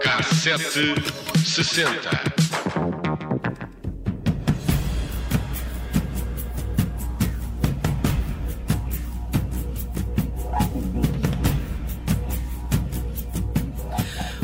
Cassete sessenta.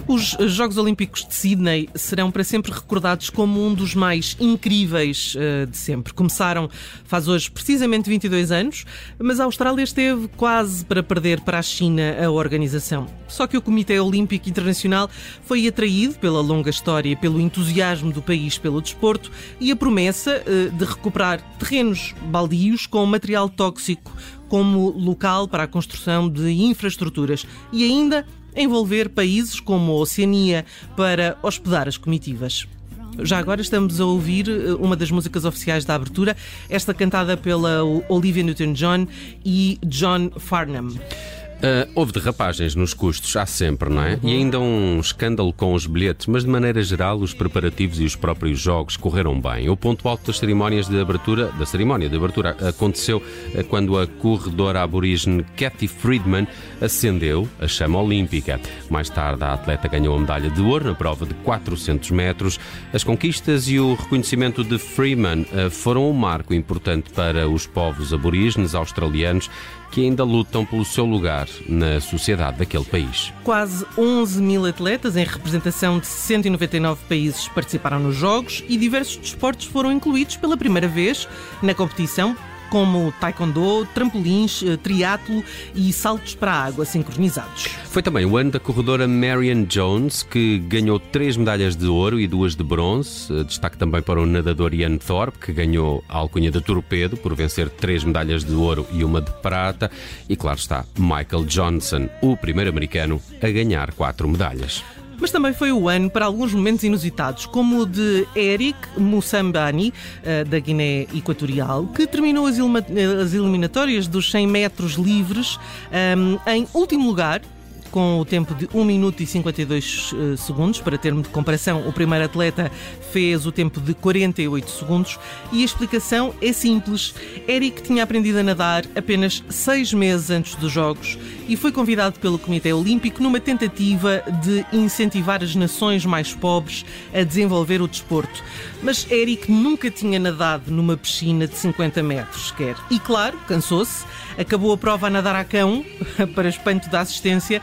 Os Jogos Olímpicos de Sydney serão para sempre recordados como um dos mais incríveis uh, de sempre. Começaram faz hoje precisamente 22 anos, mas a Austrália esteve quase para perder para a China a organização. Só que o Comitê Olímpico Internacional foi atraído pela longa história, pelo entusiasmo do país pelo desporto e a promessa uh, de recuperar terrenos baldios com material tóxico como local para a construção de infraestruturas e ainda envolver países como a Oceania para hospedar as comitivas. Já agora estamos a ouvir eh, uma das músicas oficiais da abertura, esta cantada pela Olivia Newton-John e John Farnham. Uh, houve derrapagens nos custos, há sempre, não é? Uhum. E ainda um escândalo com os bilhetes, mas de maneira geral os preparativos e os próprios jogos correram bem. O ponto alto das cerimónias de abertura, da cerimónia de abertura, aconteceu uh, quando a corredora aborígene Kathy Friedman acendeu a chama olímpica. Mais tarde, a atleta ganhou a medalha de ouro na prova de 400 metros. As conquistas e o reconhecimento de Freeman uh, foram um marco importante para os povos aborígenes australianos que ainda lutam pelo seu lugar na sociedade daquele país. Quase 11 mil atletas, em representação de 199 países, participaram nos Jogos e diversos desportos foram incluídos pela primeira vez na competição como taekwondo, trampolins, eh, triatlo e saltos para a água sincronizados. Foi também o ano da corredora Marion Jones, que ganhou três medalhas de ouro e duas de bronze. Eh, destaque também para o nadador Ian Thorpe, que ganhou a alcunha de torpedo por vencer três medalhas de ouro e uma de prata. E claro está, Michael Johnson, o primeiro americano a ganhar quatro medalhas. Mas também foi o ano para alguns momentos inusitados, como o de Eric Moussambani, eh, da Guiné Equatorial, que terminou as eliminatórias dos 100 metros livres um, em último lugar com o tempo de 1 minuto e 52 uh, segundos. Para termo de comparação, o primeiro atleta fez o tempo de 48 segundos e a explicação é simples. Eric tinha aprendido a nadar apenas seis meses antes dos Jogos e foi convidado pelo Comitê Olímpico numa tentativa de incentivar as nações mais pobres a desenvolver o desporto. Mas Eric nunca tinha nadado numa piscina de 50 metros sequer. E claro, cansou-se, acabou a prova a nadar a cão, para espanto da assistência,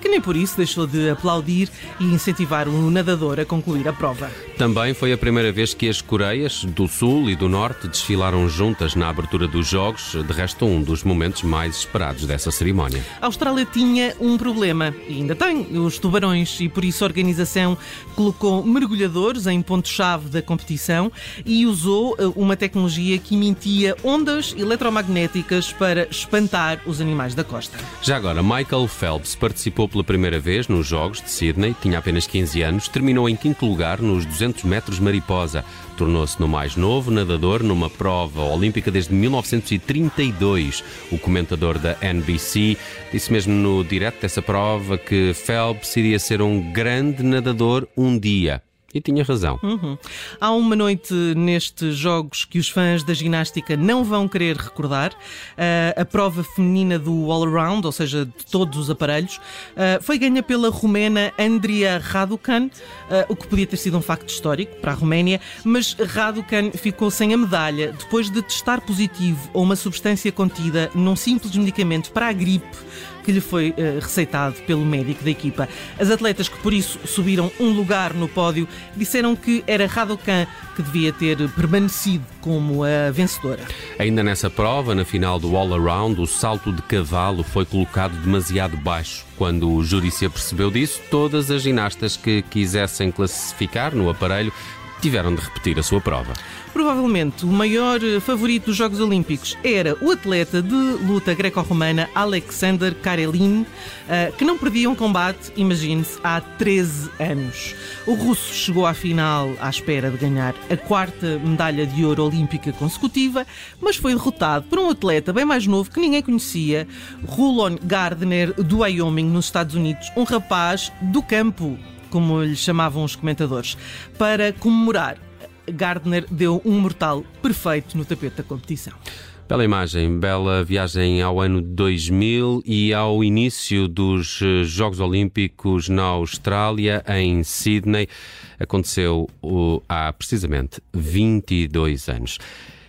que nem por isso deixou de aplaudir e incentivar o nadador a concluir a prova. Também foi a primeira vez que as Coreias do Sul e do Norte desfilaram juntas na abertura dos Jogos, de resto, um dos momentos mais esperados dessa cerimónia. A Austrália tinha um problema, e ainda tem, os tubarões, e por isso a organização colocou mergulhadores em ponto-chave da competição e usou eh, uma tecnologia que emitia ondas eletromagnéticas para espantar os animais da costa. Já agora, Michael Phelps participou pela primeira vez nos Jogos de Sydney, tinha apenas 15 anos, terminou em quinto lugar nos 200 metros mariposa. Tornou-se no mais novo nadador numa prova olímpica desde 1932. O comentador da NBC disse mesmo no direto dessa prova que Phelps iria ser um grande nadador um dia. E tinha razão. Uhum. Há uma noite nestes jogos que os fãs da ginástica não vão querer recordar. Uh, a prova feminina do all-around, ou seja, de todos os aparelhos, uh, foi ganha pela romena Andrea Raducan, uh, o que podia ter sido um facto histórico para a Roménia, mas Raducan ficou sem a medalha depois de testar positivo a uma substância contida num simples medicamento para a gripe que lhe foi uh, receitado pelo médico da equipa. As atletas que por isso subiram um lugar no pódio disseram que era Radokan que devia ter permanecido como a vencedora. Ainda nessa prova, na final do All Around, o salto de cavalo foi colocado demasiado baixo. Quando o júri se apercebeu disso, todas as ginastas que quisessem classificar no aparelho tiveram de repetir a sua prova. Provavelmente o maior eh, favorito dos Jogos Olímpicos era o atleta de luta greco-romana Alexander Karelin, eh, que não perdia um combate, imagine-se, há 13 anos. O russo chegou à final à espera de ganhar a quarta medalha de ouro olímpica consecutiva, mas foi derrotado por um atleta bem mais novo que ninguém conhecia, Rulon Gardner, do Wyoming, nos Estados Unidos, um rapaz do campo como lhe chamavam os comentadores, para comemorar Gardner deu um mortal perfeito no tapete da competição. Bela imagem, bela viagem ao ano 2000 e ao início dos eh, Jogos Olímpicos na Austrália, em Sydney. Aconteceu há precisamente 22 anos.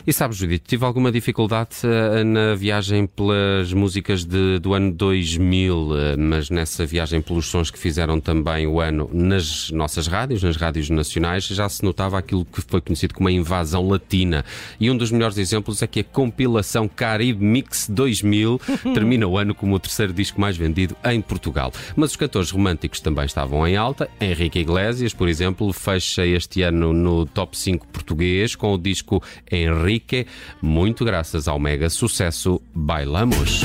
E sabes, Judith, tive alguma dificuldade uh, na viagem pelas músicas de, do ano 2000, uh, mas nessa viagem pelos sons que fizeram também o ano nas nossas rádios, nas rádios nacionais, já se notava aquilo que foi conhecido como a invasão latina. E um dos melhores exemplos é que a compilação Caribe Mix 2000 termina o ano como o terceiro disco mais vendido em Portugal. Mas os cantores românticos também estavam em alta. Henrique Iglesias, por exemplo, fecha este ano no top 5 português com o disco Henrique Muito graças ao mega sucesso Bailamos.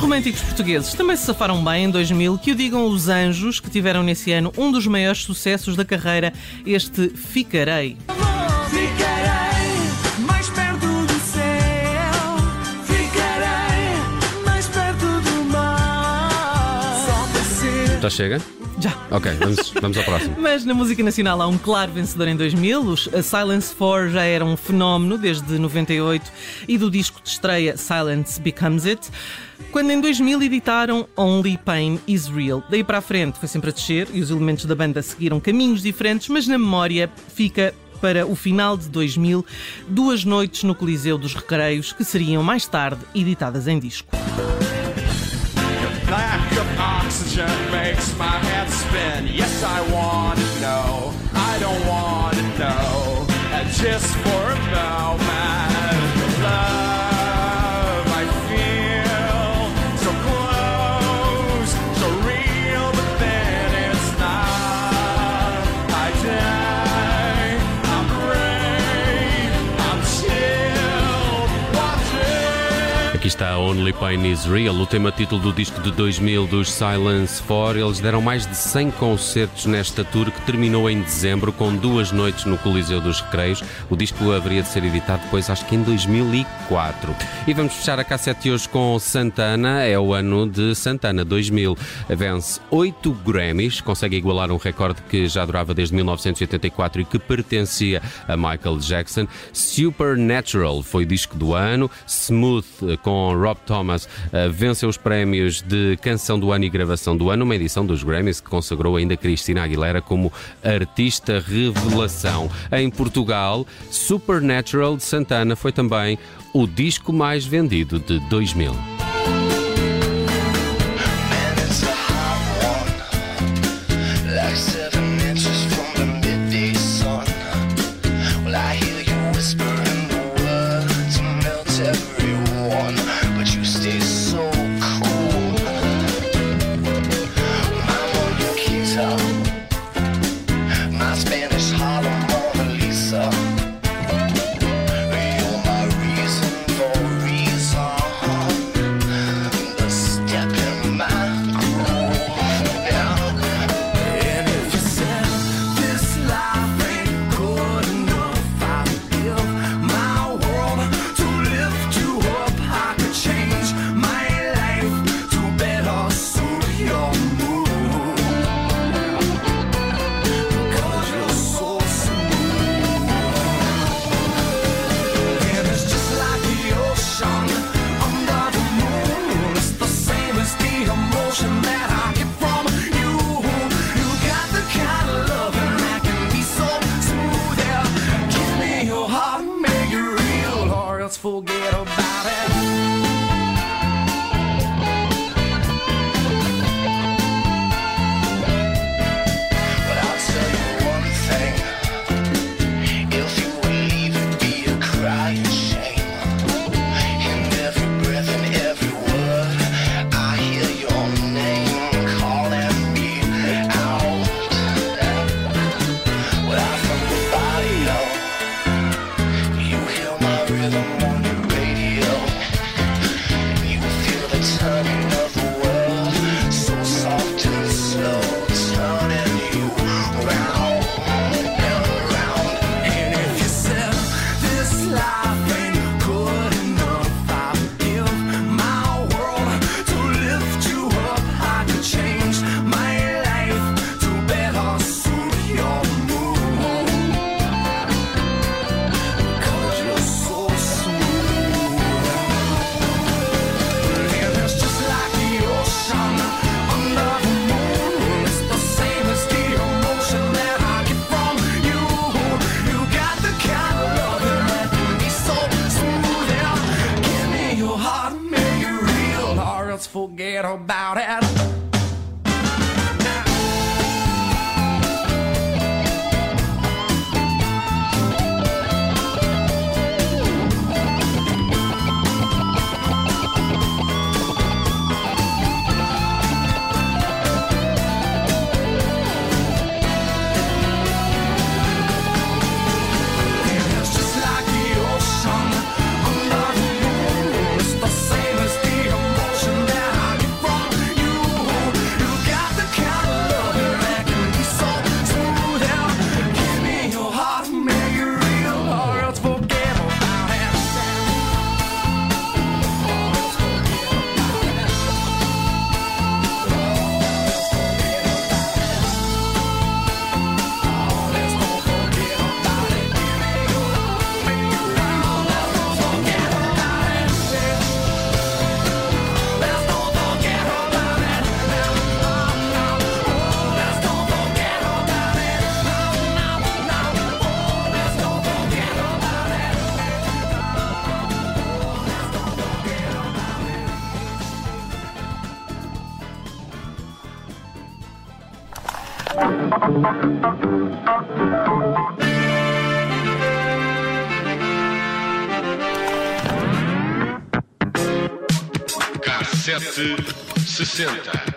Românticos portugueses também se safaram bem em 2000, que o digam os Anjos, que tiveram nesse ano um dos maiores sucessos da carreira, este Ficarei. Ficarei mais perto do céu, ficarei mais perto do mar. Só para ser. Já chega? Já. Ok, vamos, vamos ao próximo. Mas na música nacional há um claro vencedor em 2000. Os Silence 4 já era um fenómeno desde 98 e do disco de estreia Silence Becomes It. Quando em 2000 editaram Only Pain Is Real. Daí para a frente foi sempre a descer e os elementos da banda seguiram caminhos diferentes, mas na memória fica para o final de 2000 duas noites no Coliseu dos Recreios que seriam mais tarde editadas em disco. Oxygen makes my head spin. Yes, I want to know. I don't want to know. And just for a moment, love I feel so close, so real, but then it's not. I die, I'm brave, I'm watching. Aqui está Only Pain Is Real, o tema título do disco de 2000 dos Silence 4. Eles deram mais de 100 concertos nesta tour que terminou em dezembro com duas noites no Coliseu dos Recreios. O disco haveria de ser editado depois, acho que em 2004. E vamos fechar a cassete hoje com Santana. É o ano de Santana 2000. Vence 8 Grammys, consegue igualar um recorde que já durava desde 1984 e que pertencia a Michael Jackson. Supernatural foi disco do ano. Smooth com Rob Thomas eh, venceu os prémios de canção do ano e gravação do ano, uma edição dos Grammys que consagrou ainda Cristina Aguilera como artista revelação. Em Portugal, Supernatural de Santana foi também o disco mais vendido de 2000. Cassete 60.